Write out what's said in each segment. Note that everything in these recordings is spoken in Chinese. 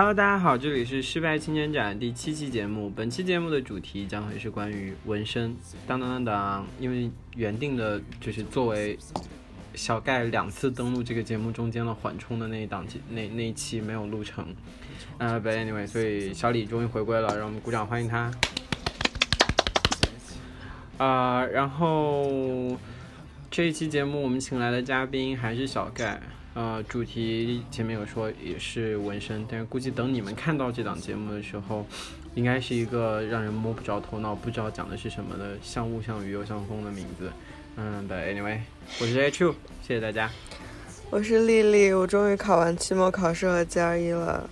Hello，大家好，这里是失败青年展第七期节目。本期节目的主题将会是关于纹身。当当当当，因为原定的就是作为小盖两次登录这个节目中间的缓冲的那一档期，那那一期没有录成。呃、b u t anyway，所以小李终于回归了，让我们鼓掌欢迎他。啊、然后这一期节目我们请来的嘉宾还是小盖。呃，主题前面有说也是纹身，但是估计等你们看到这档节目的时候，应该是一个让人摸不着头脑、不知道讲的是什么的，像雾像雨又像风的名字。嗯，But anyway，我是 H U，谢谢大家。我是丽丽，我终于考完期末考试和 GRE 了，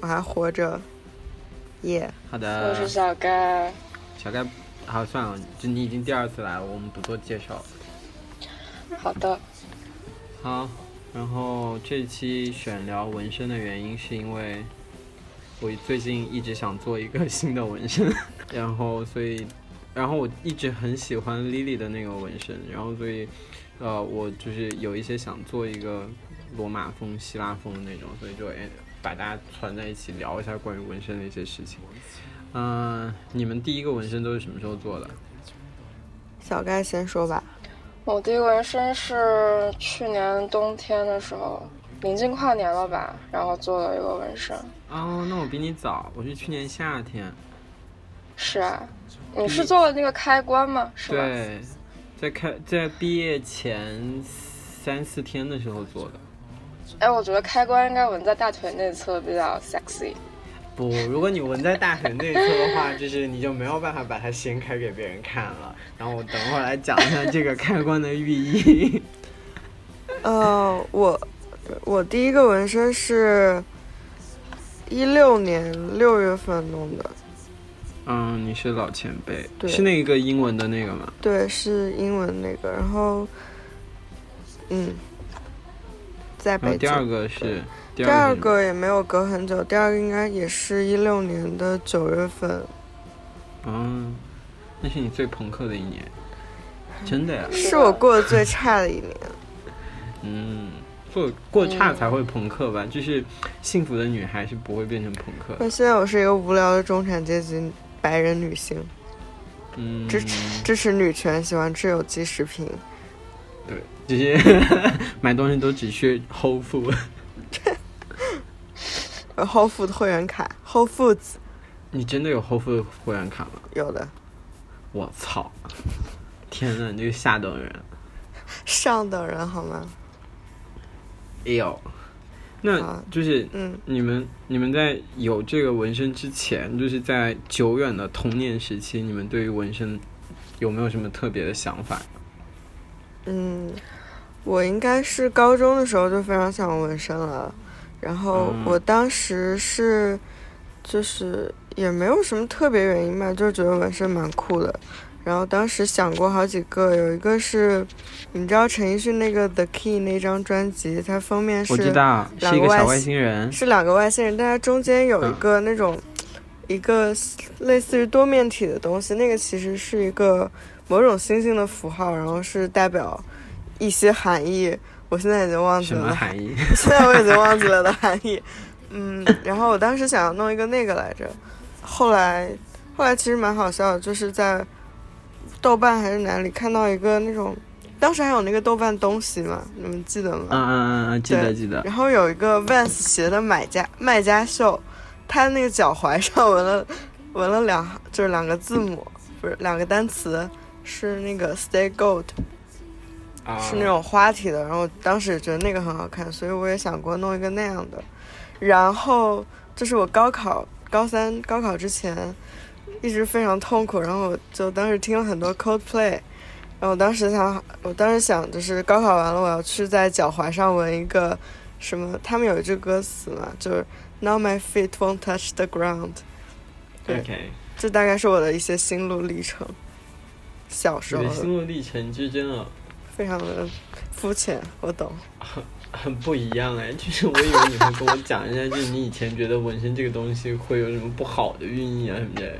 我还活着，耶、好的，我是小盖，小盖，好算了，就你已经第二次来了，我们不做介绍了。好的，好，然后这期选聊纹身的原因是因为我最近一直想做一个新的纹身，然后所以，然后我一直很喜欢 Lily 的那个纹身，然后所以，呃，我就是有一些想做一个罗马风、希腊风的那种，所以就哎把大家团在一起聊一下关于纹身的一些事情。嗯、你们第一个纹身都是什么时候做的？小盖先说吧。我第一个纹身是去年冬天的时候，临近跨年了吧，然后做了一个纹身。哦，那我比你早，我是去年夏天。是啊，你是做了那个开关吗？是吧？对，在开在毕业前三四天的时候做的。哎，我觉得开关应该纹在大腿内侧比较 sexy。不，如果你纹在大腿内侧的话，就是你就没有办法把它掀开给别人看了。然后我等会儿来讲一下这个开关的寓意。呃，我我第一个纹身是一六年六月份弄的，嗯，你是老前辈，是那个英文的那个吗？对，是英文那个，然后，嗯，在北京。第二个是第第二个也没有隔很久，第二个应该也是一六年的九月份，嗯，那是你最朋克的一年，真的呀。是是我过得最差的一年。嗯，做过差才会朋克吧？就是幸福的女孩是不会变成朋克。那现在我是一个无聊的中产阶级白人女性，嗯，支持支持女权，喜欢吃有机食品。对，这些 买东西都只去 Whole Food。呃，Whole Food 会员卡，Whole Foods 你真的有 Whole Food 会员卡吗？有的，我操！天呐，你这个下等人！上等人好吗？哎呦，那啊就是嗯，你们你们在有这个纹身之前，就是在久远的童年时期，你们对于纹身有没有什么特别的想法？嗯，我应该是高中的时候就非常想纹身了，然后嗯。我当时是，就是也没有什么特别原因吧，就是觉得纹身蛮酷的。然后当时想过好几个，有一个是，你知道陈奕迅那个《The Key》那张专辑，它封面是两个外是一个小外星人，是两个外星人，但它中间有一个那种、一个类似于多面体的东西，那个其实是一个某种星星的符号，然后是代表一些含义，我现在已经忘记什么了，含义？现在我已经忘记了的含义。嗯，然后我当时想要弄一个那个来着，后来后来其实蛮好笑的，就是在豆瓣还是哪里看到一个那种，当时还有那个豆瓣东西嘛，你们记得吗？嗯嗯嗯嗯，记得记得。然后有一个 Vans 鞋的买家卖家秀，他那个脚踝上纹了纹了两行就是两个字母，不是两个单词，是那个 Stay Gold，啊是那种花体的。然后当时也觉得那个很好看，所以我也想过弄一个那样的。然后就是我高考高三高考之前一直非常痛苦，然后我就当时听了很多 Coldplay。然后我当时想，我当时想就是高考完了，我要去在脚踝上纹一个什么？他们有一句歌词嘛，就是 Now my feet won't touch the ground。对 OK，这大概是我的一些心路历程。小时候你的心路历程之真的非常的肤浅，我懂。很很不一样哎，就是我以为你会跟我讲一下，就是你以前觉得纹身这个东西会有什么不好的寓意啊什么的。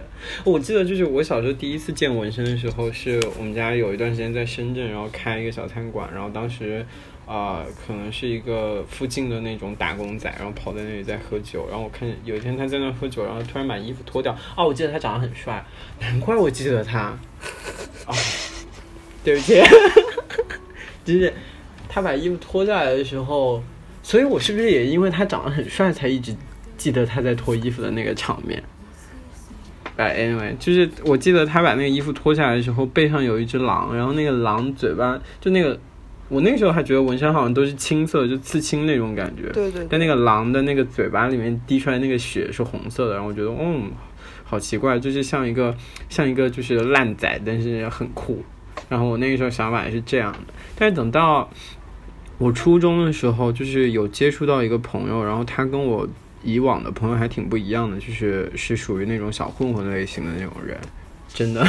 我记得就是我小时候第一次见纹身的时候，是我们家有一段时间在深圳，然后开一个小餐馆，然后当时啊、可能是一个附近的那种打工仔，然后跑在那里在喝酒，然后我看有一天他在那喝酒，然后突然把衣服脱掉，哦，我记得他长得很帅，难怪我记得他。哦，对不起，就是他把衣服脱下来的时候，所以我是不是也因为他长得很帅，才一直记得他在脱衣服的那个场面？哎，anyway，就是我记得他把那个衣服脱下来的时候，背上有一只狼，然后那个狼嘴巴就那个，我那个时候还觉得纹身好像都是青色，就刺青那种感觉。对对但那个狼的那个嘴巴里面滴出来那个血是红色的，然后我觉得，嗯，好奇怪，就是像一个像一个就是烂仔，但是很酷。然后我那个时候想法也是这样的，但是等到我初中的时候，就是有接触到一个朋友，然后他跟我以往的朋友还挺不一样的，就是是属于那种小混混类型的那种人，真的。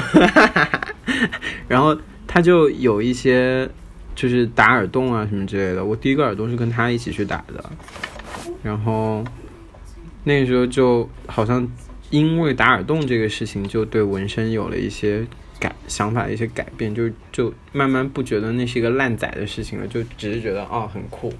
然后他就有一些就是打耳洞啊什么之类的，我第一个耳洞是跟他一起去打的，然后那个时候就好像因为打耳洞这个事情，就对纹身有了一些改想法的一些改变，就就慢慢不觉得那是一个烂仔的事情了，就只是觉得啊很酷。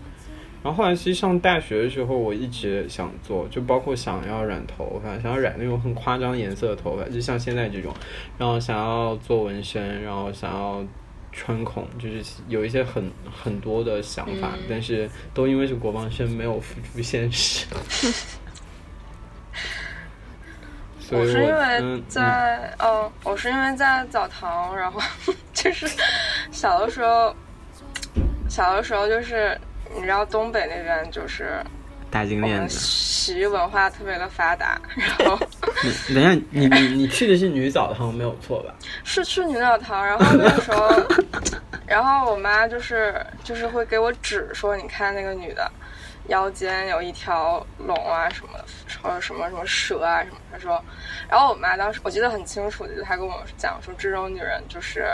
然后后来其实上大学的时候，我一直想做，就包括想要染头发，想要染那种很夸张颜色的头发，就像现在这种，然后想要做纹身，然后想要穿孔，就是有一些很很多的想法，嗯但是都因为是国防生，没有付诸现实。所以我是因为嗯在，哦，我是因为在澡堂，然后就是小的时候，小的时候就是你知道东北那边就是大金链子。洗浴文化特别的发达，然后 你等一下，你你你去的是女澡堂没有错吧？是去女澡堂，然后那个时候，然后我妈就是就是会给我指说，你看那个女的腰间有一条龙啊什么的，或者什么什么蛇啊什么，他说，然后我妈当时我记得很清楚，就是她跟我讲说，这种女人就是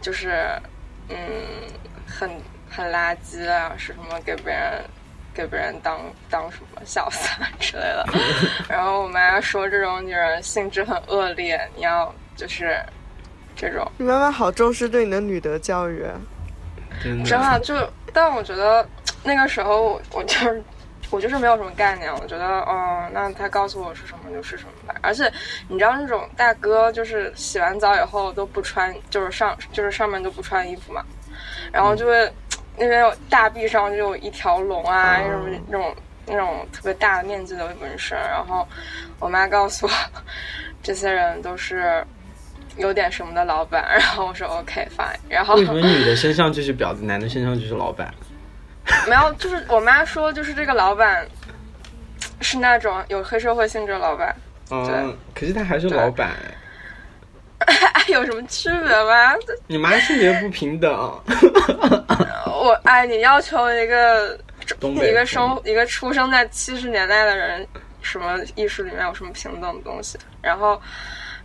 就是嗯很很垃圾啊，是什么给别人。给别人当当什么小三之类的，然后我妈说这种女人性质很恶劣，你要就是这种，你妈妈好重视对你的女德教育啊。真的，真的就，但我觉得那个时候我就是我就是没有什么概念，我觉得哦，那他告诉我是什么就是什么吧。而且你知道那种大哥就是洗完澡以后都不穿，就是上就是上面都不穿衣服嘛，然后就会那边有大臂上就有一条龙啊，那种那种那种特别大面积的纹身。然后我妈告诉我，这些人都是有点什么的老板。然后我说 OK fine，然后为什么女的身上就是婊子，男的身上就是老板？没有，就是我妈说，就是这个老板是那种有黑社会性质的老板，嗯，可是他还是老板。哎，有什么区别吗？你妈性别不平等，我哎，你要求一个一个生一个出生在七十年代的人，什么意识里面有什么平等的东西？然后，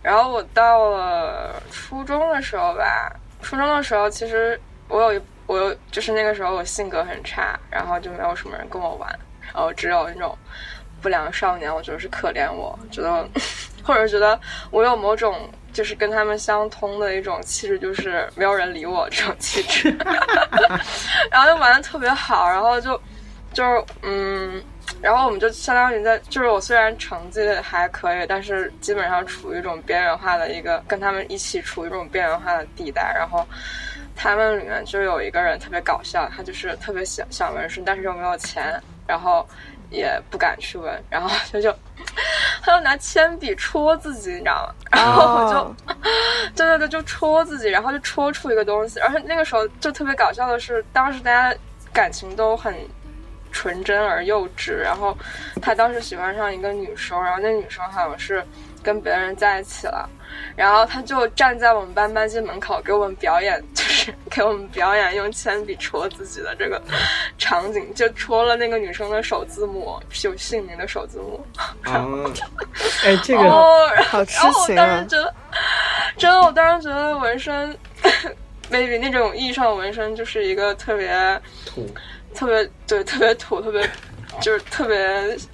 然后我到了初中的时候吧，初中的时候其实我有一我就是那个时候我性格很差，然后就没有什么人跟我玩，然后只有那种不良少年，我觉得是可怜我，觉得 或者觉得我有某种就是跟他们相通的一种气质，就是没有人理我这种气质，然后就玩的特别好，然后就就是嗯。然后我们就相当于在，就是我虽然成绩还可以，但是基本上处于一种边缘化的一个，跟他们一起处于一种边缘化的地带。然后他们里面就有一个人特别搞笑，他就是特别想想纹身，但是又没有钱，然后也不敢去纹，然后他就 他就拿铅笔戳自己，你知道吗？然后 我就、哦 对对对，就戳自己，然后就戳出一个东西。而且那个时候就特别搞笑的是，当时大家感情都很纯真而幼稚。然后他当时喜欢上一个女生，然后那女生好像是跟别人在一起了，然后他就站在我们班班级门口给我们表演，就是给我们表演用铅笔戳自己的这个场景，就戳了那个女生的首字母，有姓名的首字母。啊，哎，这个哦，然后我情啊！当时觉得，真的，我当时觉得纹身 maybe 那种意义上的纹身就是一个特别土，特别对特别土，特别 就是特别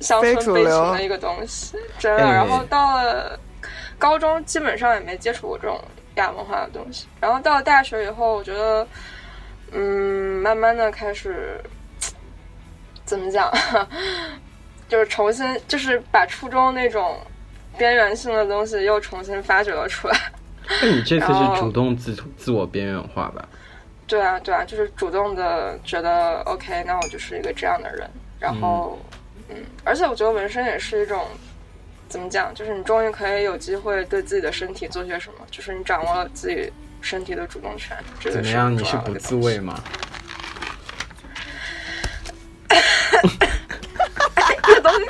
乡村悲情主流的一个东西，真的。哎然后到了高中，基本上也没接触过这种亚文化的东西。然后到了大学以后，我觉得，嗯，慢慢的开始怎么讲，就是重新就是把初中那种边缘性的东西又重新发掘了出来。那你这次是主动自自我边缘化吧？对啊，对啊，就是主动的觉得 OK，那我就是一个这样的人。然后，嗯而且我觉得纹身也是一种怎么讲，就是你终于可以有机会对自己的身体做些什么，就是你掌握了自己身体的主动权。这个怎么样？你是不自慰吗？这个东西。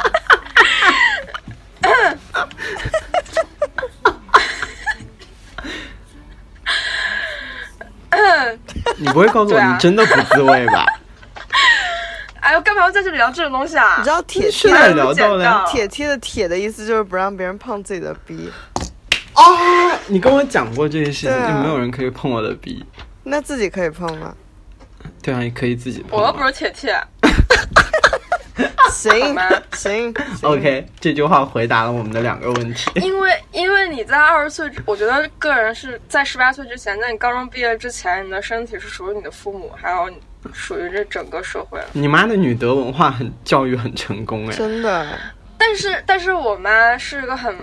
你不会告诉我你真的不自慰吧？在这里聊这种东西啊？你知道铁贴哪梯的聊到的呀？铁梯的铁的意思就是不让别人碰自己的逼，哦，你跟我讲过这件事情，啊就没有人可以碰我的鼻。那自己可以碰吗？对啊，你可以自己碰啊。我又不是铁铁，行行行 OK，这句话回答了我们的两个问题。因为因为你在二十岁之，我觉得个人是在十八岁之前，在你高中毕业之前，你的身体是属于你的父母，还有属于这整个社会。你妈的女德文化很教育很成功哎，真的，但是但是我妈是一个很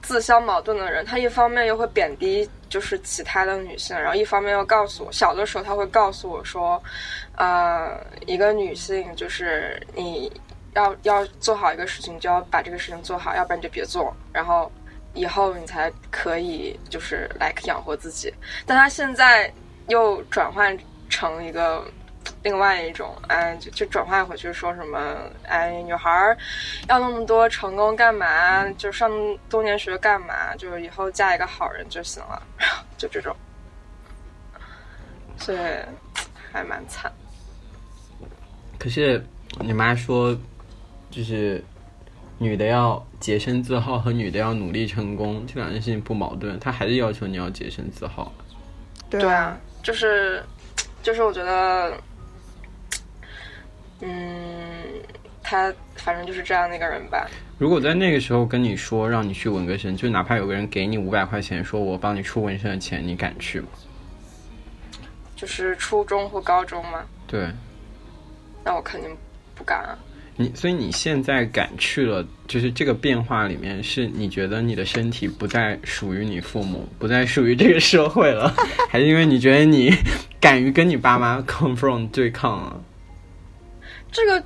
自相矛盾的人，她一方面又会贬低就是其他的女性，然后一方面又告诉我，小的时候她会告诉我说，呃，一个女性就是你要要做好一个事情，就要把这个事情做好，要不然你就别做，然后。以后你才可以就是来养活自己，但她现在又转换成一个另外一种，哎，就就转换回去说什么，哎，女孩儿要那么多成功干嘛？就上多年学干嘛？就是以后嫁一个好人就行了，就这种，所以还蛮惨。可是你妈说，就是女的要洁身自好和女的要努力成功，这两件事情不矛盾，她还是要求你要洁身自好。对对啊，就是就是我觉得，嗯，他反正就是这样的一个人吧。如果在那个时候跟你说让你去纹个身，就哪怕有个人给你五百块钱，说我帮你出纹身的钱，你敢去吗？就是初中或高中吗，对那我肯定不敢啊。你，所以你现在敢去了，就是这个变化里面，是你觉得你的身体不再属于你父母，不再属于这个社会了，还是因为你觉得你敢于跟你爸妈 confront 对抗了？这个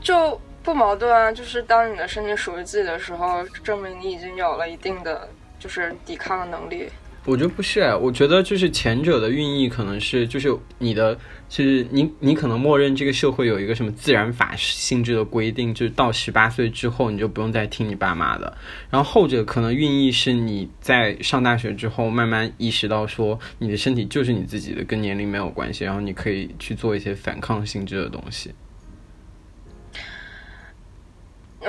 就不矛盾啊，就是当你的身体属于自己的时候，证明你已经有了一定的就是抵抗的能力。我觉得不是，我觉得就是前者的寓意可能是，就是你的，就是你你可能默认这个社会有一个什么自然法性质的规定，就是到十八岁之后你就不用再听你爸妈的。然后后者可能寓意是你在上大学之后慢慢意识到说，你的身体就是你自己的，跟年龄没有关系，然后你可以去做一些反抗性质的东西。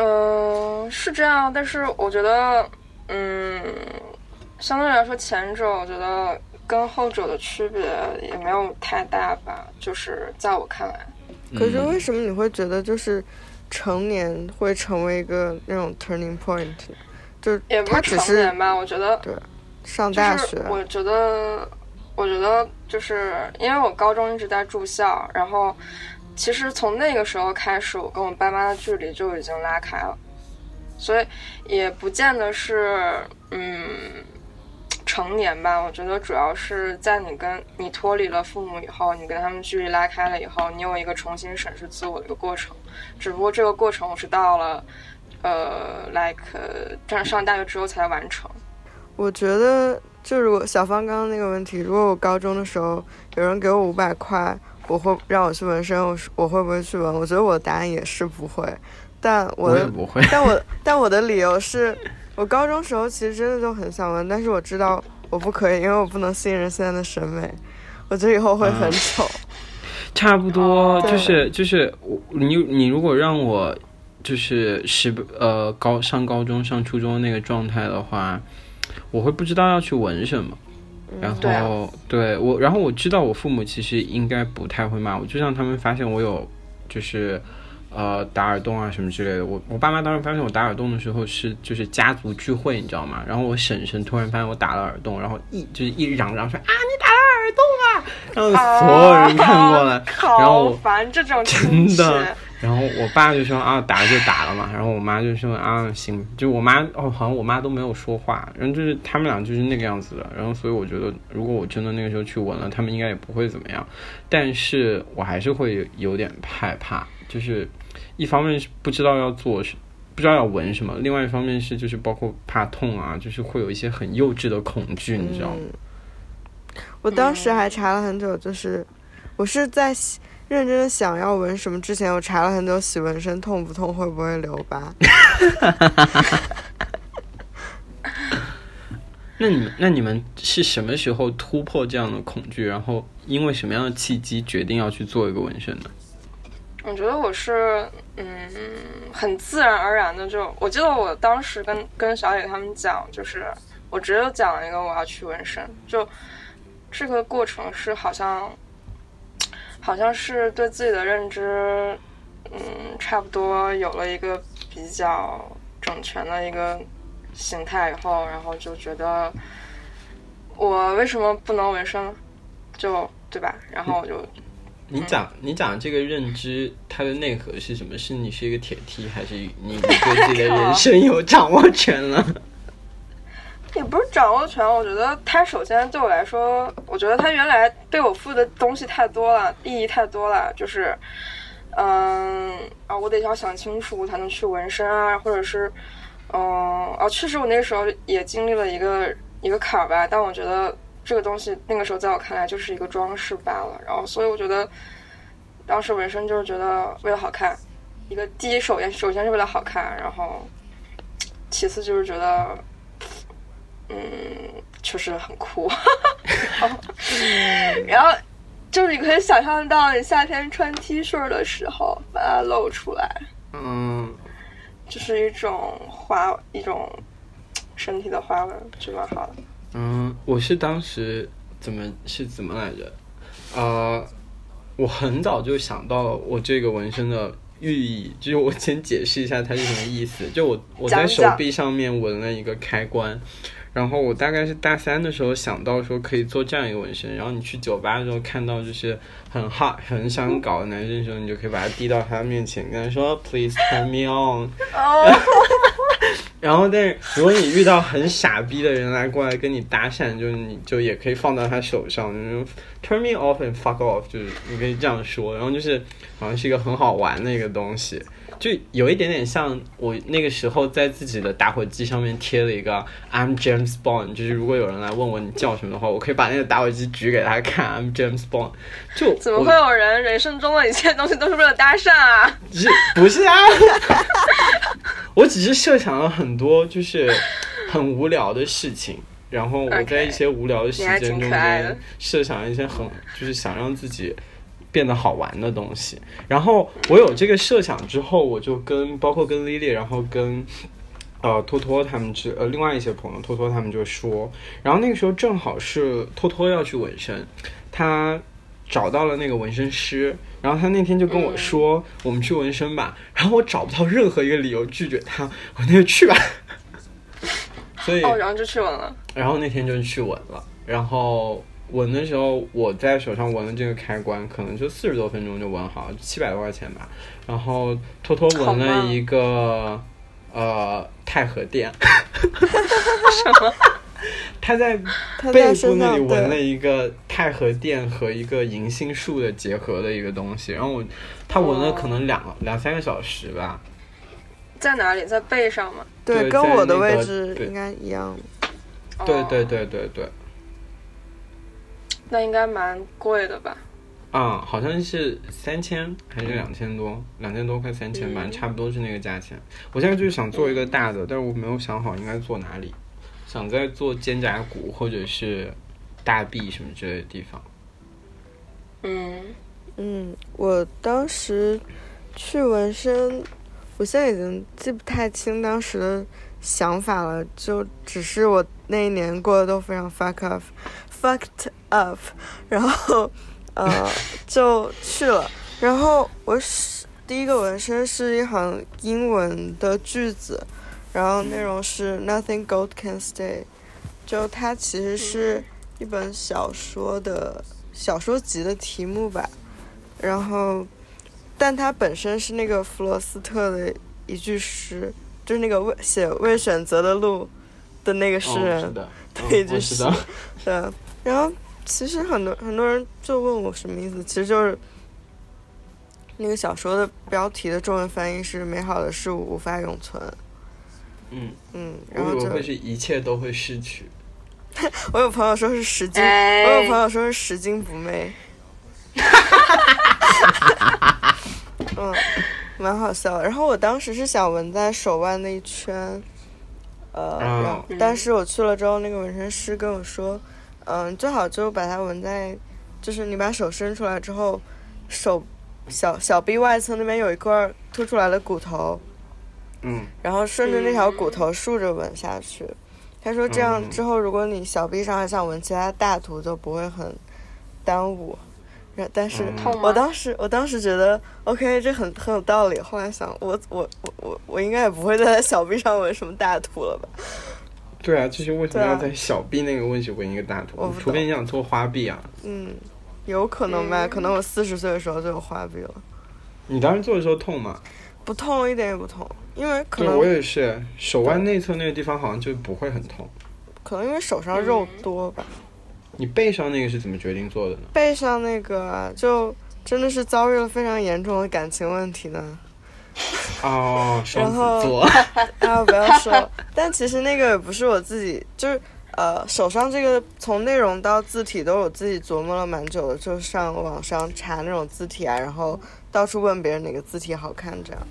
嗯、是这样，但是我觉得，嗯，相对来说，前者我觉得跟后者的区别也没有太大吧，就是在我看来。可是嗯为什么你会觉得就是成年会成为一个那种 turning point？就是也不是成年吧，我觉得对上大学，我觉得，我觉得就是因为我高中一直在住校，然后其实从那个时候开始，我跟我爸妈的距离就已经拉开了，所以也不见得是嗯成年吧。我觉得主要是在你跟你脱离了父母以后，你跟他们距离拉开了以后，你有一个重新审视自我的一个过程。只不过这个过程我是到了呃，like 上上大学之后才完成。我觉得就如果小芳刚刚那个问题，如果我高中的时候有人给我五百块，我会让我去纹身，我是我会不会去纹？我觉得我的答案也是不会，但我的我也不会。但我但我的理由是，我高中时候其实真的就很想纹，但是我知道我不可以，因为我不能信任现在的审美，我觉得以后会很丑。差不多，对就是就是我你你如果让我就是十呃高上高中上初中那个状态的话，我会不知道要去纹什么。然对啊后对我，然后我知道我父母其实应该不太会骂我，就像他们发现我有就是呃打耳洞啊什么之类的。我我爸妈当时发现我打耳洞的时候是就是家族聚会，你知道吗？然后我婶婶突然发现我打了耳洞，然后一就是一嚷嚷说啊你打了耳洞啊，然后所有人看过来，然后好烦这种。真的然后我爸就说啊打了就打了嘛，然后我妈就说啊行，就我妈哦好像我妈都没有说话，然后就是他们俩就是那个样子的，然后所以我觉得如果我真的那个时候去闻了，他们应该也不会怎么样，但是我还是会有点害怕，就是一方面是不知道要做什。不知道要闻什么，另外一方面是就是包括怕痛啊，就是会有一些很幼稚的恐惧，你知道吗？我当时还查了很久，就是我是在认真的想要纹什么之前，我查了很久洗纹身痛不痛，会不会留疤。那你们那你们是什么时候突破这样的恐惧，然后因为什么样的契机决定要去做一个纹身呢？我觉得我是嗯，很自然而然的就，我记得我当时跟跟小野他们讲，就是我只有讲了一个我要去纹身，就这个过程是好像好像是对自己的认知，嗯，差不多有了一个比较整全的一个形态以后，然后就觉得我为什么不能纹身呢？就对吧？然后我就你讲你讲这个认知，它的内核是什么？是你是一个铁梯还是你你对自己的 人生有掌握权了？也不是掌握权，我觉得他首先对我来说，我觉得他原来对我付的东西太多了，意义太多了，就是，嗯啊，我得要想清楚才能去纹身啊，或者是，嗯啊，确实我那个时候也经历了一个一个坎儿吧，但我觉得这个东西那个时候在我看来就是一个装饰罢了，然后所以我觉得当时纹身就是觉得为了好看，一个第一首先首先是为了好看，然后其次就是觉得。嗯，确实很酷。然后就是你可以想象到，你夏天穿 T 恤的时候把它露出来，嗯，就是一种花，一种身体的花纹，就蛮好的。嗯，我是当时怎么是怎么来着？呃，我很早就想到了我这个纹身的寓意，就是我先解释一下它是什么意思。就我我在手臂上面纹了一个开关，然后我大概是大三的时候想到说可以做这样一个纹身，然后你去酒吧的时候看到就是很 hot 很想搞的男生的时候，你就可以把它递到他面前，跟他说 Please turn me on。哦，然后，但是如果你遇到很傻逼的人来过来跟你搭讪，就是你就也可以放到他手上，就是 turn me off and fuck off，就是你可以这样说，然后就是好像是一个很好玩的一个东西，就有一点点像我那个时候在自己的打火机上面贴了一个 I'm James Bond，就是如果有人来问我你叫什么的话，我可以把那个打火机举给他看，I'm James Bond，就我怎么会有人人生中的一切东西都是为了搭讪啊？是不是啊？我只是设想了很多就是很无聊的事情，然后我在一些无聊的时间中间设想一些很就是想让自己变得好玩的东西。然后我有这个设想之后，我就跟包括跟 Lily，然后跟。呃，托托他们之呃，另外一些朋友，托托他们就说，然后那个时候正好是托托要去纹身，他找到了那个纹身师，然后他那天就跟我说，我们去纹身吧。然后我找不到任何一个理由拒绝他，我那就去吧。所以，哦，然后就去纹了。然后那天就去纹了。然后纹的时候，我在手上纹的这个开关，可能就四十多分钟就纹好，七百多块钱吧。然后偷偷纹了一个呃太和殿，什么？他在他背部在那里纹了，一个太和殿和一个银杏树的结合的一个东西，然后我他纹了可能两、两三个小时吧。在哪里？在背上吗？对，对跟我的位置应该一样。哦对对，对对对，那应该蛮贵的吧？啊、好像是三千还是两千多，两千多快三千吧，嗯差不多是那个价钱。我现在就是想做一个大的，但是我没有想好应该做哪里，想在做肩胛骨或者是大臂什么之类的地方。嗯，嗯，我当时去纹身，我现在已经记不太清当时的想法了，就只是我那一年过得都非常 fuck up，fucked up，然后呃就去了，然后我是第一个纹身是一行英文的句子，然后内容是 nothing gold can stay，就它其实是一本小说的小说集的题目吧，然后但它本身是那个弗罗斯特的一句诗。就是那个未写未选择的路的那个诗人，对，就是，对。然后其实很多很多人就问我什么意思，其实就是那个小说的标题的中文翻译是“美好的事物无法永存”。嗯嗯，然后就会是一切都会逝去。我有朋友说是拾金，我有朋友说是拾金不昧。嗯。蛮好笑，然后我当时是想纹在手腕那一圈，呃，但是我去了之后，那个纹身师跟我说，嗯，最好就把它纹在，就是你把手伸出来之后，手小小臂外侧那边有一块凸出来的骨头，嗯，然后顺着那条骨头竖着纹下去，他说这样之后，如果你小臂上还想纹其他大图，就不会很耽误。但是，我当时我当时觉得，OK，这很很有道理。后来想，我我我我我应该也不会在小臂上纹什么大图了吧？对啊，就是为什么要在小臂那个位置纹一个大图？除非你想做花臂啊。嗯，有可能吧？可能我四十岁的时候就有花臂了。你当时做的时候痛吗？不痛，一点也不痛，因为可能我也是手腕内侧那个地方好像就不会很痛。可能因为手上肉多吧。你背上那个是怎么决定做的呢？背上那个就真的是遭遇了非常严重的感情问题呢。哦，双子座。啊，不要说。但其实那个也不是我自己，就是呃，手上这个从内容到字体都是我自己琢磨了蛮久的，就上网上查那种字体啊，然后到处问别人哪个字体好看这样。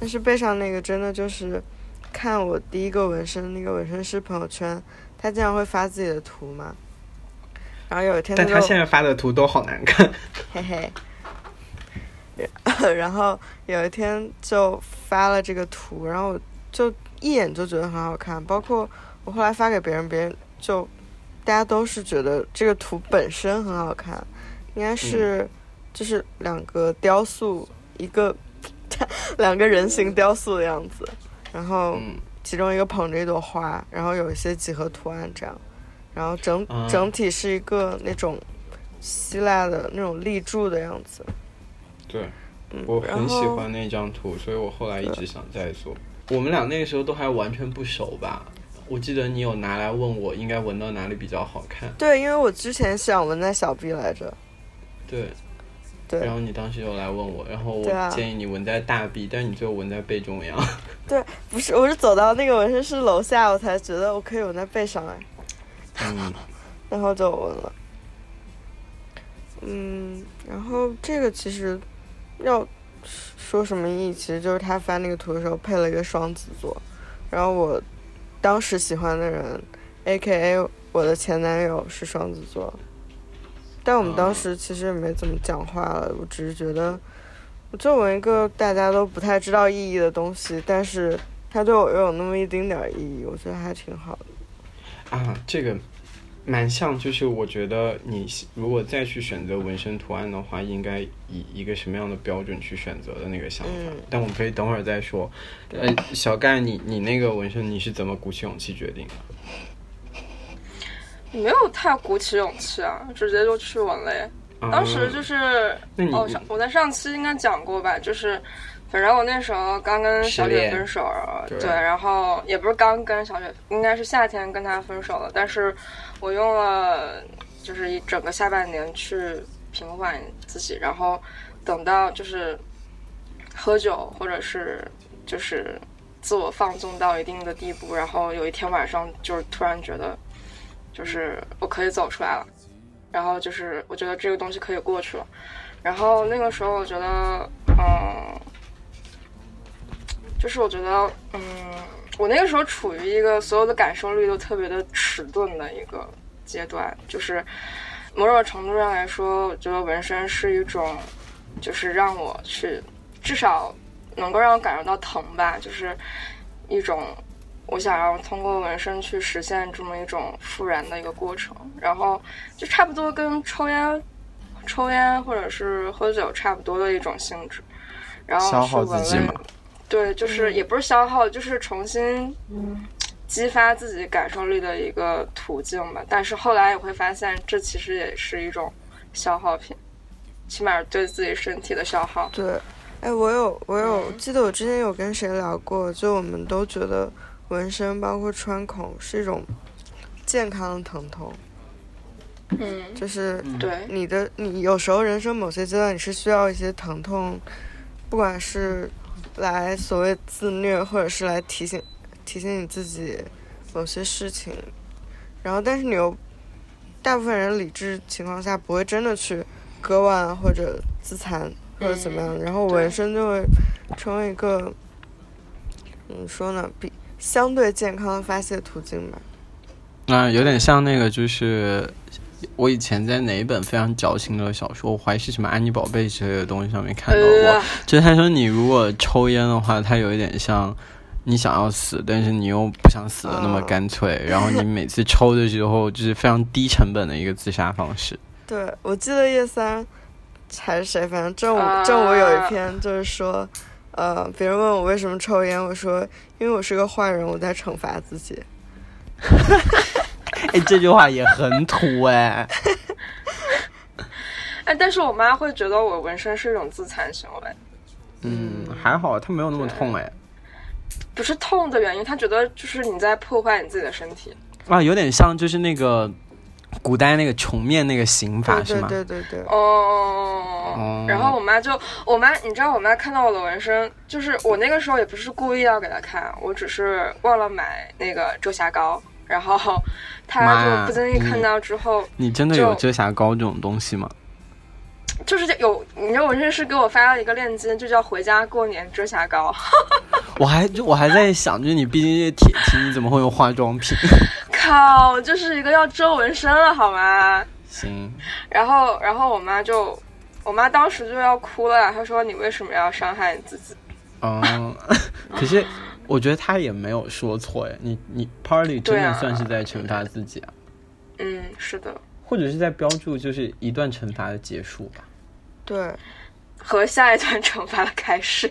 但是背上那个真的就是看我第一个纹身那个纹身师朋友圈，他经常会发自己的图嘛。然后有一天，但他现在发的图都好难看，嘿嘿。然后有一天就发了这个图，然后就一眼就觉得很好看。包括我后来发给别人，别人就大家都是觉得这个图本身很好看，应该是就是两个雕塑，一个 两个人形雕塑的样子，然后其中一个捧着一朵花，然后有一些几何图案这样。然后整整体是一个那种希腊的那种立柱的样子。对，我很喜欢那张图，所以我后来一直想再做。我们俩那个时候都还完全不熟吧？我记得你有拿来问我应该纹到哪里比较好看。对，因为我之前想纹在小臂来着。对。对。然后你当时又来问我，然后我建议你纹在大臂，但是你最后纹在背中央。对，不是，我是走到那个纹身师楼下，我才觉得我可以纹在背上哎。嗯，然后就纹了。嗯，然后这个其实要说什么意义，其实就是他发那个图的时候配了一个双子座，然后我当时喜欢的人，A.K.A 我的前男友是双子座，但我们当时其实也没怎么讲话了，我只是觉得，我就纹一个大家都不太知道意义的东西，但是他对我又有那么一丁点儿意义，我觉得还挺好的。啊，这个蛮像，就是我觉得你如果再去选择纹身图案的话，应该以一个什么样的标准去选择的那个想法。但我们可以等会儿再说。呃，小盖，你你那个纹身你是怎么鼓起勇气决定的？没有太鼓起勇气啊，直接就去纹了。当时就是，哦，我在上期应该讲过吧，就是。反正我那时候刚跟小雪分手，对，然后也不是刚跟小雪，应该是夏天跟她分手了。但是我用了就是一整个下半年去平缓自己，然后等到就是喝酒或者是就是自我放纵到一定的地步，然后有一天晚上就是突然觉得就是我可以走出来了，然后就是我觉得这个东西可以过去了，然后那个时候我觉得嗯。就是我觉得，嗯，我那个时候处于一个所有的感受力都特别的迟钝的一个阶段，就是某种程度上来说，我觉得纹身是一种，就是让我去至少能够让我感受到疼吧，就是一种我想要通过纹身去实现这么一种复燃的一个过程，然后就差不多跟抽烟、抽烟或者是喝酒差不多的一种性质。然后消耗自己对，就是也不是消耗，就是重新激发自己感受力的一个途径吧。但是后来也会发现，这其实也是一种消耗品，起码对自己身体的消耗。对，哎，我有我有记得我之前有跟谁聊过，就我们都觉得纹身包括穿孔是一种健康的疼痛，嗯，就是对，你的你有时候人生某些阶段你是需要一些疼痛，不管是来所谓自虐，或者是来提醒提醒你自己某些事情，然后但是你又大部分人理智情况下不会真的去割腕或者自残或者怎么样，然后纹身就会成为一个怎么说呢，比相对健康的发泄途径吧。那、有点像那个，就是我以前在哪一本非常矫情的小说，我怀疑是什么安妮宝贝之类的东西上面看到过，呃，就是他说你如果抽烟的话，它有一点像你想要死，但是你又不想死的那么干脆，然后你每次抽的时候就是非常低成本的一个自杀方式。对，我记得叶三还是谁，反正正午、啊正午有一篇就是说，呃，别人问我为什么抽烟，我说因为我是个坏人，我在惩罚自己。哎，这句话也很土哎。哎，但是我妈会觉得我纹身是一种自残行为，嗯，还好，她没有那么痛哎。不是痛的原因，她觉得就是你在破坏你自己的身体。啊，有点像就是那个古代那个穷面那个刑法是吗？对对对，哦，然后我妈就，我妈，你知道我妈看到我的纹身，就是我那个时候也不是故意要给她看，我只是忘了买那个遮瑕膏，然后他就不经意看到之后，你真的有遮瑕膏这种东西吗？就是有，你知道纹身师给我发了一个链接，就叫回家过年遮瑕膏，我还就我还在想，就是你毕竟是铁 T，你怎么会用化妆品？靠，就是一个要遮纹身了好吗？行，然后，然后我妈就，我妈当时就要哭了，她说你为什么要伤害你自己？嗯，可是我觉得他也没有说错哎，你你 Party 真的算是在惩罚自己啊，嗯，是的，或者是在标注就是一段惩罚的结束吧。对，和下一段惩罚的开始。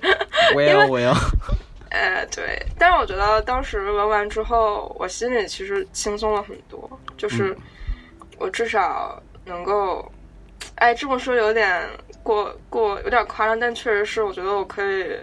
我要我要，呃，对，但是我觉得当时纹完之后，我心里其实轻松了很多，就是我至少能够，哎，这么说有点过过有点夸张，但确实是，我觉得我可以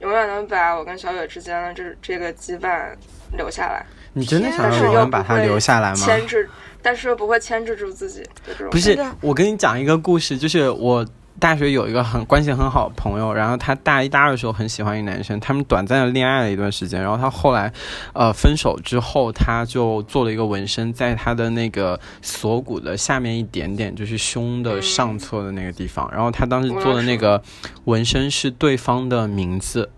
永远能把我跟小雪之间的这这个羁绊留下来，你真的想但是让我又不们把它留下来吗？牵制，但是又不会牵制住自己，不是，我跟你讲一个故事，就是我大学有一个很关系很好的朋友，然后他大一、大二的时候很喜欢一个男生，他们短暂的恋爱了一段时间，然后他后来，呃，分手之后，他就做了一个纹身，在他的那个锁骨的下面一点点，就是胸的上侧的那个地方，然后他当时做的那个纹身是对方的名字，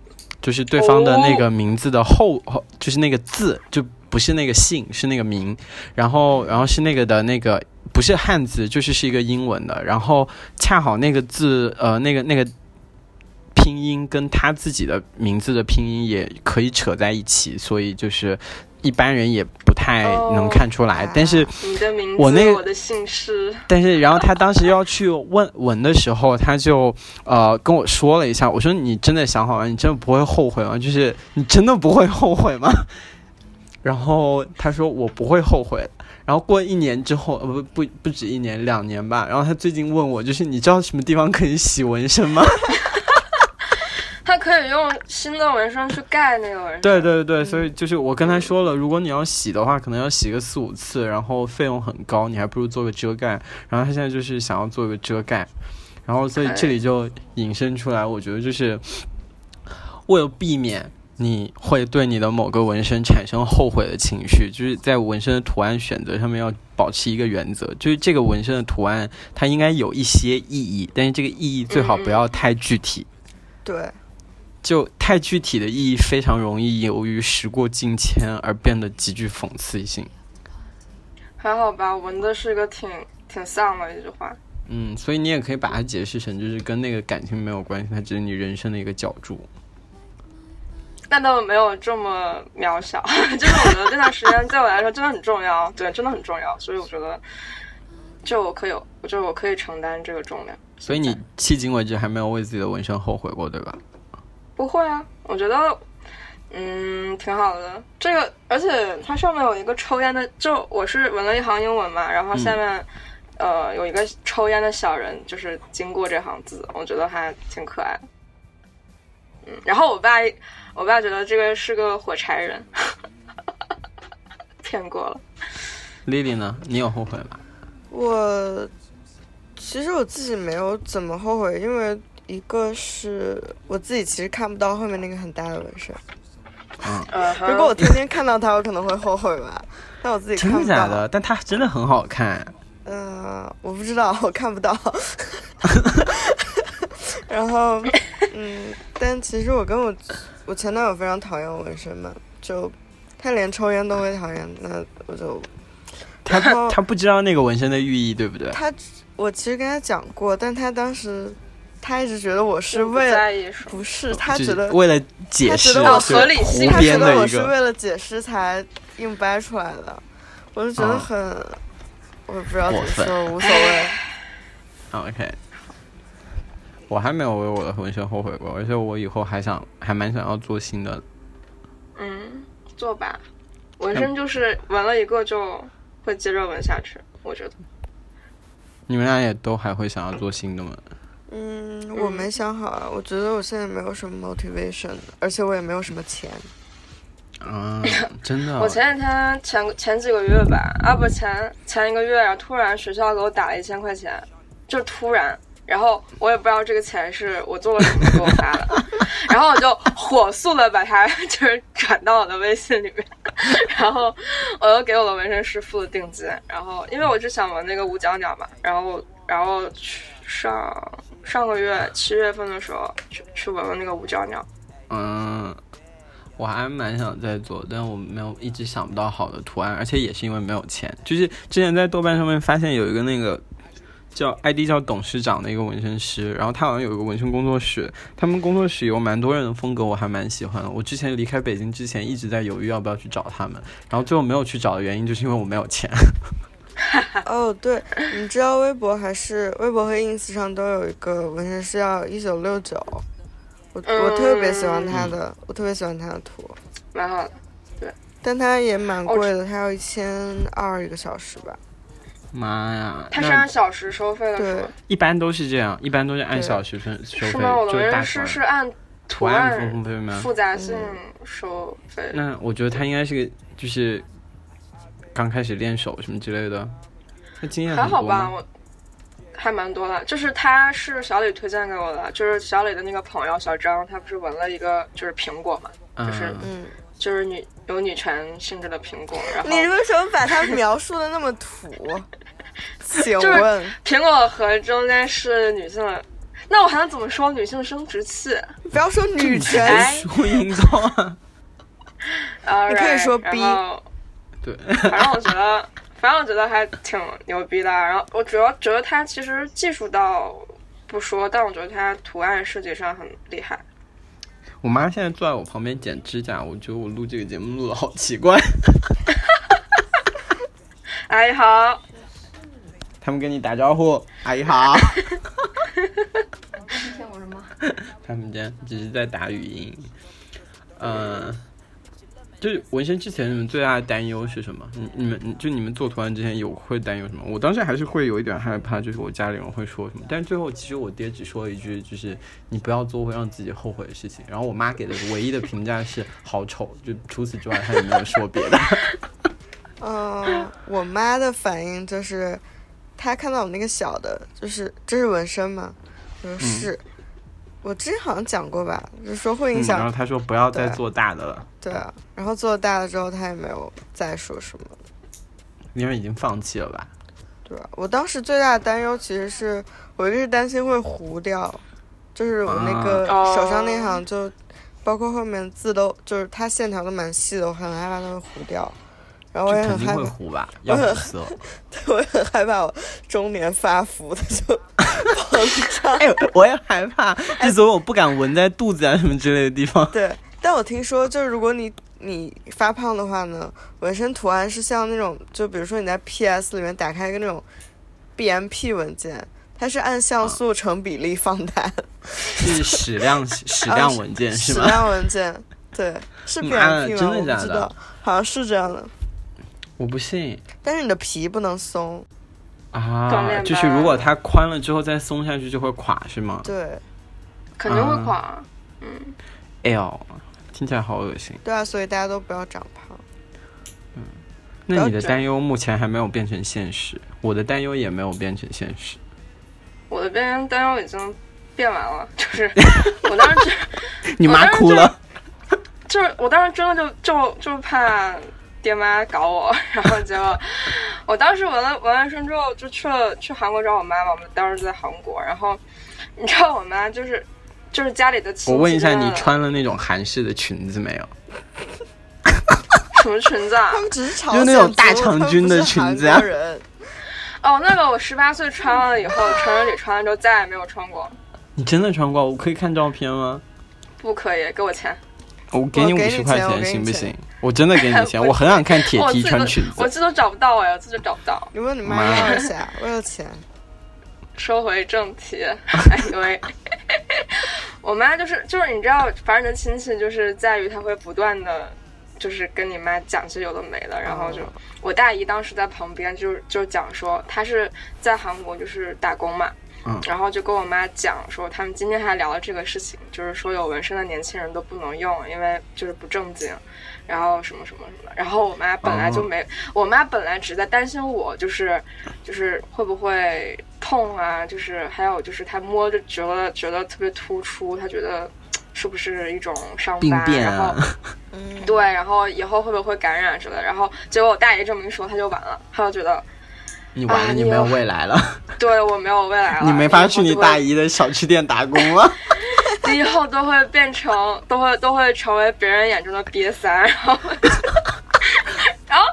就是对方的那个名字的后，后就是那个字，就不是那个姓，是那个名，然后然后是那个的那个不是汉字，就是是一个英文的，然后恰好那个字呃那个那个拼音跟他自己的名字的拼音也可以扯在一起，所以就是一般人也不太能看出来，哦但是。你的名字，我那个我的姓氏，但是，然后他当时要去问纹的时候，他就呃跟我说了一下，我说你真的想好了，你真的不会后悔吗？就是你真的不会后悔吗？然后他说我不会后悔。然后过一年之后，呃不不不止一年，两年吧。然后他最近问我，就是你知道什么地方可以洗纹身吗？他可以用新的纹身去盖那个纹身。对对对，所以就是我跟他说了，如果你要洗的话，可能要洗个四五次，然后费用很高，你还不如做个遮盖。然后他现在就是想要做一个遮盖，然后所以这里就引申出来，我觉得就是为了避免你会对你的某个纹身产生后悔的情绪，就是在纹身的图案选择上面要保持一个原则，就是这个纹身的图案它应该有一些意义，但是这个意义最好不要太具体。对，就太具体的意义非常容易由于时过境迁而变得极具讽刺性。还好吧，纹的是一个挺挺丧的一句话。嗯，所以你也可以把它解释成就是跟那个感情没有关系，它只是你人生的一个角注。那倒没有这么渺小，就是我觉得这段时间对我来说真的很重要，对，真的很重要，所以我觉得，就我可以，我觉得我可以承担这个重量。所以你迄今为止还没有为自己的纹身后悔过，对吧？不会啊，我觉得，嗯，挺好的。这个，而且它上面有一个抽烟的，就我是纹了一行英文嘛，然后下面，呃，有一个抽烟的小人，就是经过这行字，我觉得还挺可爱的。嗯，然后我爸，我爸觉得这个是个火柴人，骗过了。丽丽呢？你有后悔吗？我其实我自己没有怎么后悔，因为一个是我自己其实看不到后面那个很大的纹身。嗯，如果我天天看到它，我可能会后悔吧。但我自己看不到。真的假的？但它真的很好看。嗯，我不知道，我看不到。然后，嗯，但其实我跟我我前男友非常讨厌纹身嘛，就他连抽烟都会讨厌，那我就 他他不知道那个纹身的寓意，对不对？他我其实跟他讲过，但他当时他一直觉得我是为了不是，他觉得为了解释，他觉得我是合理他觉得我。是为了解释才硬掰出来的，我就觉得啊很，我也不知道怎么说，无所谓。啊 OK，我还没有为我的纹身后悔过，而且我以后还想还蛮想要做新的。嗯，做吧。纹身就是纹了一个就会接着纹下去，我觉得。你们俩也都还会想要做新的吗？嗯，我没想好啊，我觉得我现在没有什么 motivation，而且我也没有什么钱。啊，真的？我前几天前前几个月吧，啊不前前一个月，然后突然学校给我打了一千块钱，就突然，然后我也不知道这个钱是我做了什么给我发的，然后我就火速的把它就是转到我的微信里面，然后我又给我的纹身师付了定金，然后因为我只想纹那个五角鸟嘛，然后然后去上上个月七月份的时候去去纹了那个五角鸟，嗯，我还蛮想再做，但我没有一直想不到好的图案，而且也是因为没有钱。就是之前在豆瓣上面发现有一个那个叫 ID 叫董事长的一个纹身师，然后他好像有一个纹身工作室，他们工作室有蛮多人的风格，我还蛮喜欢的。我之前离开北京之前一直在犹豫要不要去找他们，然后最后没有去找的原因就是因为我没有钱。哦，对，你知道微博还是微博和 ins 上都有一个纹身师叫一九六九，我我特别喜欢他的，我特别喜欢他的图，蛮好的。但他也蛮贵的，他要一千二一个小时吧。妈呀！他是按小时收费的，是对吗？一般都是这样，一般都是按小时分收费，是吗？我的纹身就是是按图案？复杂性嗯收费。那我觉得他应该是个，就是刚开始练手什么之类的。他经验还好吧，很多吗？我还蛮多的。就是他是小李推荐给我的，就是小李的那个朋友小张，他不是纹了一个就是苹果嘛，就是嗯，嗯，就是女有女权性质的苹果，然后你为什么把它描述的那么土？请就是问，苹果核中间是女性的，那我还能怎么说？女性生殖器。不要说女权，哎输赢造啊，啊，你可以说然 B 后对，反正我觉得，反正我觉得还挺牛逼的。然后我主要觉得它其实技术倒不说，但我觉得它图案设计上很厉害。我妈现在坐在我旁边剪指甲，我觉得我录这个节目录的好奇怪。阿姨好，他们跟你打招呼，阿姨好。骗我什么？他们家只是在打语音。嗯、就是纹身之前，你们最大的担忧是什么？你你们就你们做图案之前有会担忧什么？我当时还是会有一点害怕，就是我家里人会说什么。但是最后其实我爹只说了一句，就是你不要做会让自己后悔的事情。然后我妈给的唯一的评价是好丑，就除此之外她也没有说别的。嗯，我妈的反应就是，她看到我那个小的，就是这是纹身吗？我说是。我之前好像讲过吧，就是说会影嗯、响然后他说不要再做大的了，对啊，然后做大了之后，他也没有再说什么，因为已经放弃了吧？对啊？我当时最大的担忧其实是我一个是担心会糊掉，就是我那个啊手上那行就，包括后面字都就是它线条都蛮细的，我很害怕它会糊掉，然后我也很害怕。我也很害怕我中年发福的就 膨胀。哎，我也害怕，之所以我不敢纹在肚子啊什么之类的地方。对，但我听说，就是如果你你发胖的话呢，纹身图案是像那种，就比如说你在 PS 里面打开一个那种 BMP 文件，它是按像素成比例放大的，是矢量 矢量文件是矢？量文件，对，是 BMP 吗？真的假的我不知道，好像是这样的。我不信但是你的皮不能松，啊！就是如果它宽了之后再松下去就会垮是吗？对肯定会啊垮。哎呦，听起来好恶心。对啊，所以大家都不要长胖。嗯那你的担忧目前还没有变成现实，我的担忧也没有变成现实。我的边担忧已经变完了，就是 我当时你妈哭了，就是我当时真的就就就怕爹妈搞我，然后结果我当时纹了纹完身之后就去了去韩国找我妈嘛，我们当时在韩国，然后你知道我妈就是就是家里的亲戚我问一下，你穿了那种韩式的裙子没有？什么裙子啊他？们只是就那种大长裙的裙子啊人 哦，那个我十八岁穿了以后，成人礼穿了之后再也没有穿过，你真的穿过？我可以看照片吗？不可以给我钱。我给你五十块钱行不行？我真的给你钱，我我很想看铁我 T 自己都穿裙子。我自己都找不到哎，我自己都找不到。你问你妈妈要一下，为了钱。说回正题，哎因为 我妈就是就是你知道，凡人的亲戚就是在于他会不断的。就是跟你妈讲些有的没的，然后就、哦我大姨当时在旁边就就讲说，她是在韩国就是打工嘛，嗯然后就跟我妈讲说，他们今天还聊了这个事情，就是说有纹身的年轻人都不能用，因为就是不正经，然后什么什么什么的。然后我妈本来就没，我妈本来只在担心我，就是就是会不会痛啊，就是还有就是她摸着觉得觉得特别突出，她觉得是不是一种伤疤，病变然后对，然后以后会不会感染之类的。然后结果我大爷这么一说，他就完了，他就觉得你完了，啊你你没有有未来了，对我没有未来了，你没法去你大姨。的小吃店打工了。你以后都会变成，都会都会成为别人眼中的瘪三，然后，然后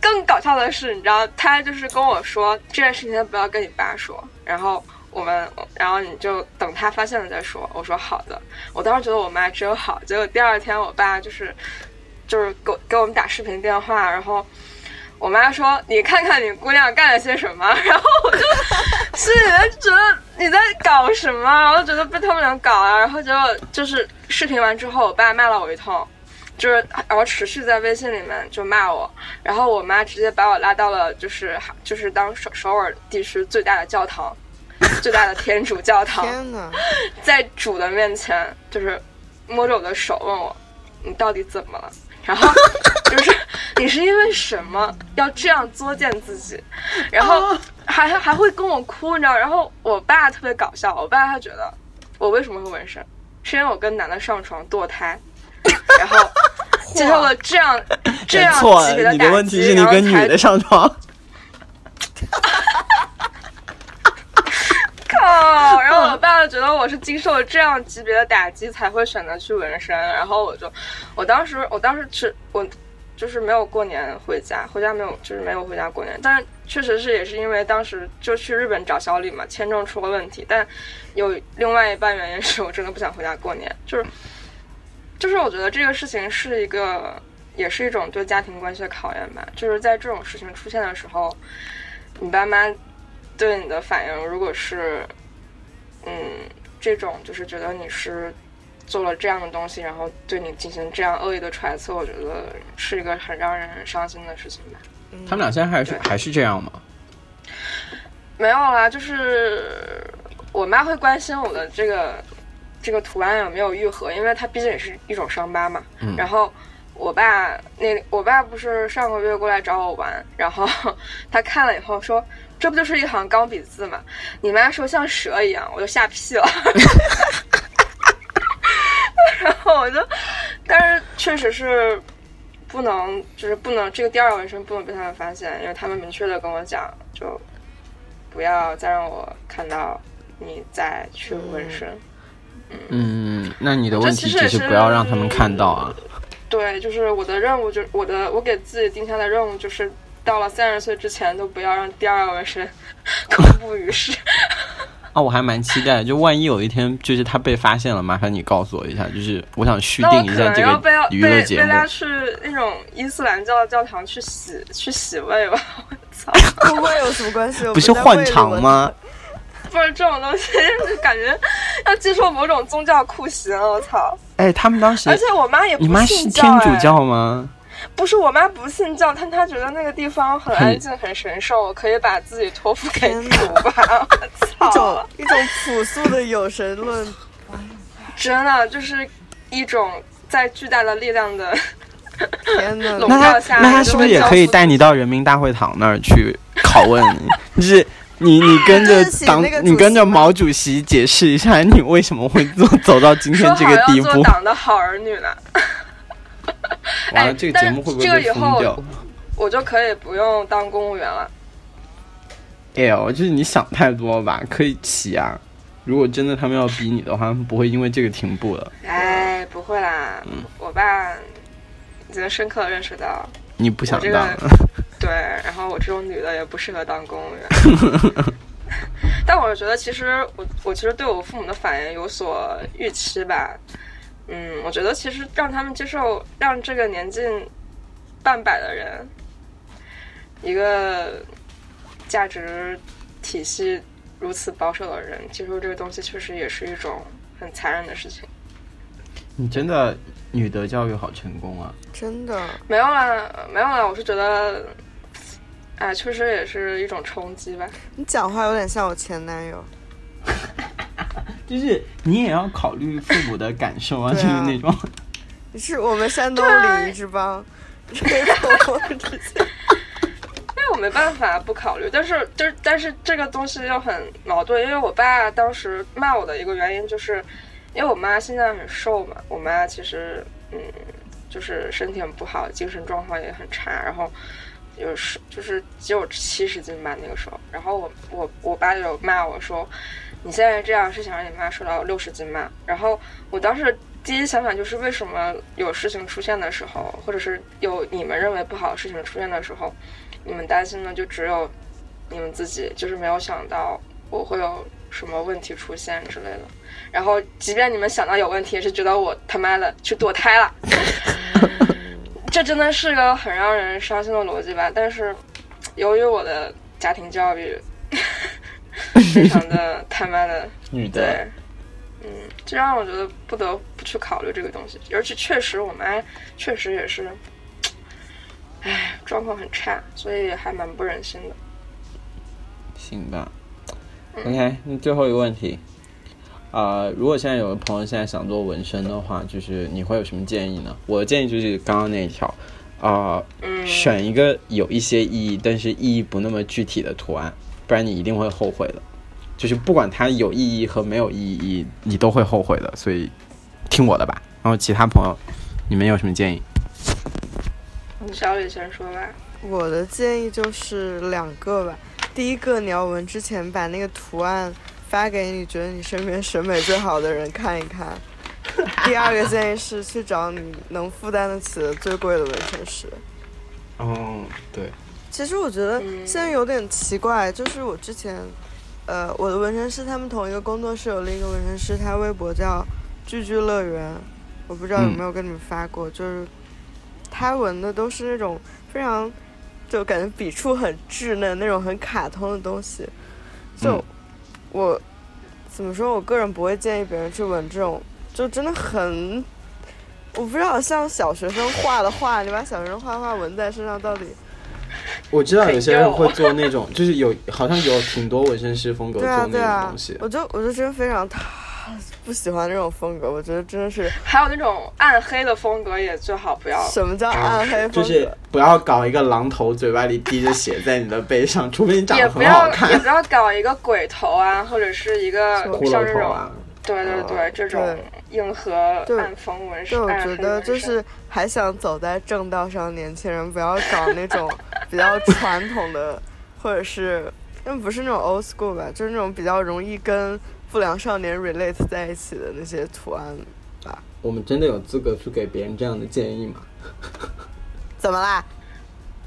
更搞笑的是，你知道，他就是跟我说这件事情不要跟你爸说，然后我们，然后你就等他发现了再说。我说好的，我当时觉得我妈真好，结果第二天我爸就是就是给给我们打视频电话，然后。我妈说：“你看看你姑娘干了些什么。”然后我就心里面觉得你在搞什么，然后觉得被他们俩搞啊。然后结果就是视频完之后，我爸骂了我一通，就是然后持续在微信里面就骂我。然后我妈直接把我拉到了就是就是当首首尔地区最大的教堂，最大的天主教堂，天呐！在主的面前就是摸着我的手问我：“你到底怎么了？”然后就是你是因为什么要这样作践自己？然后还还会跟我哭，你知道？然后我爸特别搞笑，我爸他觉得我为什么会纹身，是因为我跟男的上床堕胎，然后接受了这样这样，级别的你的问题是你打击跟女然后才的上床。靠！然后我爸觉得我是经受了这样级别的打击才会选择去纹身，然后我就，我当时我当时是我就是没有过年回家，回家没有就是没有回家过年，但确实是也是因为当时就去日本找小李嘛，签证出了问题，但有另外一半原因是我真的不想回家过年，就是就是我觉得这个事情是一个也是一种对家庭关系的考验吧，就是在这种事情出现的时候，你爸妈对你的反应，如果是，嗯，这种就是觉得你是做了这样的东西，然后对你进行这样恶意的揣测，我觉得是一个很让人伤心的事情吧。他们俩现在还是还是这样吗？没有啦，就是我妈会关心我的这个这个图案有没有愈合，因为它毕竟也是一种伤疤嘛。嗯然后我爸那我爸不是上个月过来找我玩，然后他看了以后说。这不就是一行钢笔字嘛？你妈说像蛇一样，我就吓屁了。我就，但是确实是不能，就是不能这个第二个纹身不能被他们发现，因为他们明确的跟我讲，就不要再让我看到你再去纹身。嗯，那你的问题这其实也是只是不要让他们看到啊。对，就是我的任务，就我的我给自己定下的任务就是。到了三十岁之前，都不要让第二个纹身 公布于世。啊，我还蛮期待，就万一有一天就是他被发现了，麻烦你告诉我一下，就是我想续订一下这个娱乐节目。被被拉去那种伊斯兰教的教堂去洗去洗胃吧。我操！跟胃有什么关系？不是换场吗？不是这种东西，就感觉要接受某种宗教酷刑。我操！哎，他们当时而且我妈也不你妈是信天主哎教吗？不是我妈不信教，但她觉得那个地方很安静、很神圣，我可以把自己托付给天主吧。我 一种 操！一种朴素的有神论，真的就是一种在巨大的力量的天呐，笼那他罩下，那他是不是也可以带你到人民大会堂那儿去拷问？就 是你你跟着党你跟着毛主席解释一下，你为什么会走走到今天这个地步要做？党的好儿女呢？完了，哎这个节目会不会被封掉？我就可以不用当公务员了。哎呦，就是你想太多吧？可以起啊！如果真的他们要逼你的话，他们不会因为这个停步的。哎，不会啦，嗯我爸已经深刻认识到，你不想当个，对，然后我这种女的也不适合当公务员。但我觉得，其实我我其实对我父母的反应有所预期吧。嗯，我觉得其实让他们接受，让这个年近半百的人，一个价值体系如此保守的人，接受这个东西，确实也是一种很残忍的事情。你真的女德教育好成功啊！真的，没有啦，没有啦，我是觉得，哎，确实也是一种冲击吧。你讲话有点像我前男友，就是你也要考虑父母的感受啊，啊就是那种。是我们山东礼仪之邦，这个我直接因为我没办法不考虑，但是就是但是这个东西又很矛盾，因为我爸当时骂我的一个原因就是，因为我妈现在很瘦嘛，我妈其实嗯就是身体很不好，精神状况也很差，然后有是就是只有七十斤吧那个时候，然后我我我爸就骂我说，你现在这样是想让你妈瘦到六十斤吗？然后我当时第一想法就是为什么有事情出现的时候，或者是有你们认为不好的事情出现的时候，你们担心的就只有你们自己，就是没有想到我会有什么问题出现之类的。然后，即便你们想到有问题，也是觉得我他妈的去堕胎了。这真的是个很让人伤心的逻辑吧？但是，由于我的家庭教育非常的他妈的女的，对，嗯，这让我觉得不得不去考虑这个东西，而且确实我妈确实也是，唉，状况很差，所以还蛮不忍心的。行吧。OK，那最后一个问题，啊、如果现在有个朋友现在想做纹身的话，就是你会有什么建议呢？我的建议就是刚刚那一条，啊、嗯，选一个有一些意义，但是意义不那么具体的图案，不然你一定会后悔的。就是不管它有意义和没有意义，你都会后悔的。所以听我的吧。然后其他朋友，你们有什么建议？小李先说吧。我的建议就是两个吧。第一个，你要纹之前把那个图案发给你觉得你身边审美最好的人看一看。第二个建议是去找你能负担得起的最贵的纹身师。嗯，对，其实我觉得嗯。现在有点奇怪，就是我之前，呃，我的纹身师他们同一个工作室有另一个纹身师，他微博叫“聚聚乐园”，我不知道有没有跟你们发过，就是他纹的都是那种非常，就感觉笔触很稚嫩那种很卡通的东西，就、嗯我怎么说，我个人不会建议别人去纹这种，就真的很。我不知道，像小学生画的画，你把小学生画画纹在身上，到底我知道有些人会做那种，就是有好像有挺多纹身师风格做那种东西。，我就我就真非常不喜欢这种风格，我觉得真的是 还有那种暗黑的风格也最好不要。什么叫暗黑风格？就是不要搞一个狼头，嘴巴里滴着血在你的背上，除非你长得也不要也很好看不。要搞一个鬼头啊，或者是一个像这种，啊，对对对，这种硬核对暗风纹对，我觉得就是还想走在正道上年轻人，不要搞那种 比较传统的，或者是那不是那种 old school 吧，就是那种比较容易跟不良少年 relate 在一起的那些图案吧。我们真的有资格去给别人这样的建议吗？怎么啦？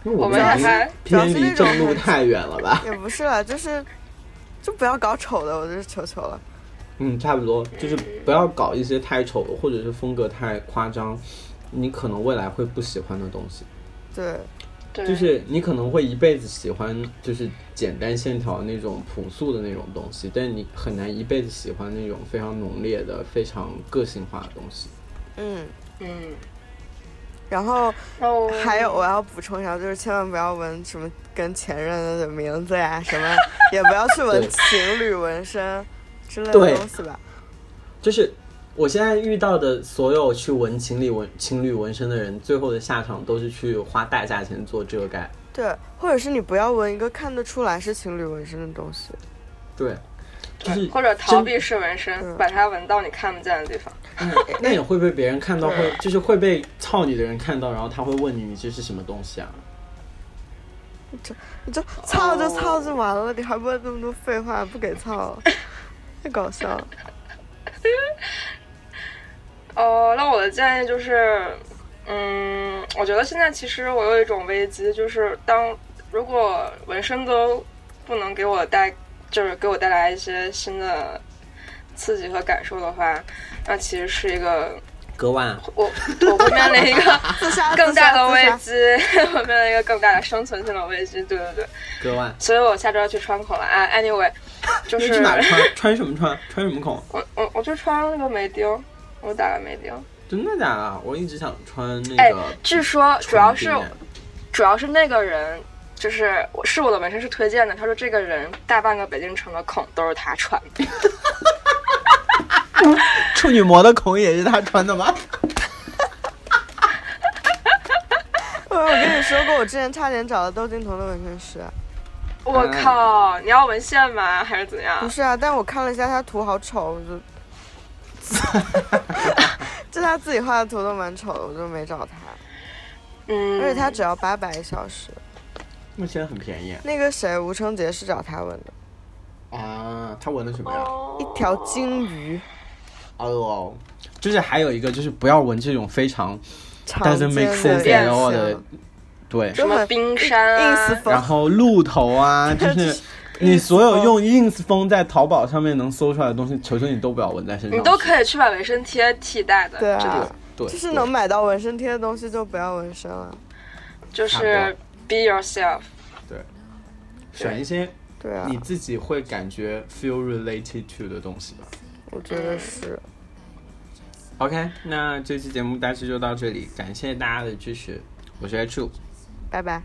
我们还偏离正路太远了吧？也不是啦，就是就不要搞丑的，我就是求求了。嗯，差不多，就是不要搞一些太丑的，或者是风格太夸张，你可能未来会不喜欢的东西。对，对，就是你可能会一辈子喜欢就是简单线条那种朴素的那种东西，但你很难一辈子喜欢那种非常浓烈的、非常个性化的东西。嗯。嗯，然后哦，还有我要补充一下，就是千万不要纹什么跟前任的名字呀，什么也不要去纹情侣纹身之类对的东西吧。就是我现在遇到的所有去纹情侣纹情侣纹身的人，最后的下场都是去花大价钱做遮盖。对，或者是你不要纹一个看得出来是情侣纹身的东西。对，就是或者逃避式纹身，嗯把它纹到你看不见的地方。那也会被别人看到，会就是会被操你的人看到，然后他会问你你这是什么东西啊？你就操就操就完了，你还问那么多废话，不给操，太搞笑了。哦，那我的建议就是，嗯，我觉得现在其实我有一种危机，就是当如果纹身都不能给我带，就是给我带来一些新的刺激和感受的话，那其实是一个割腕，我我会面临一个，更大的危机，我面临一个更大的生存性的危机。对对对，割腕。所以我下周要去川口了。啊，anyway，就是你去哪穿？穿什么穿？穿什么孔？我我我就穿那个眉钉，我打了眉钉。真的假的？我一直想穿那哎个。，据说主要是主要是那个人，就是我是我的纹身师推荐的，他说这个人大半个北京城的孔都是他穿的。处女膜的孔也是他穿的吗？我我跟你说过，我之前差点找了窦靖童的纹身师。我靠，你要纹线吗？还是怎样不？是啊，但我看了一下他图，好丑，我就，就他自己画的图都蛮丑的，我就没找他。嗯，而且他只要八百一小时。那现在很便宜那个谁，吴成杰是找他纹的，啊。他纹的什么呀？哦一条金鱼，哦，就是还有一个就是不要纹这种非常常 doesn't 见 make 的 sense at all 的形，对，什么冰山啊。Ins 风然后鹿头啊，就是你所有用 ins 风在淘宝上面能搜出来的东西，求求你都不要纹在身上。你都可以去把纹身贴替代的，对啊。对，就是能买到纹身贴的东西就不要纹身了。就是 be yourself。对。选一些对啊，你自己会感觉 feel related to 的东西吧。我觉得是。OK，那这期节目大致就到这里，感谢大家的支持，我是 H，拜拜。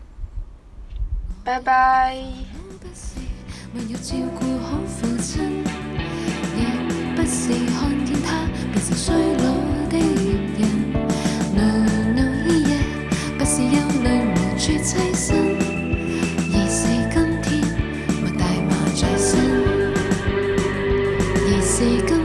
拜拜。没有照顾好父亲不是看见他变成衰老的人。夜不是处栖身而是今天大麻在身而是今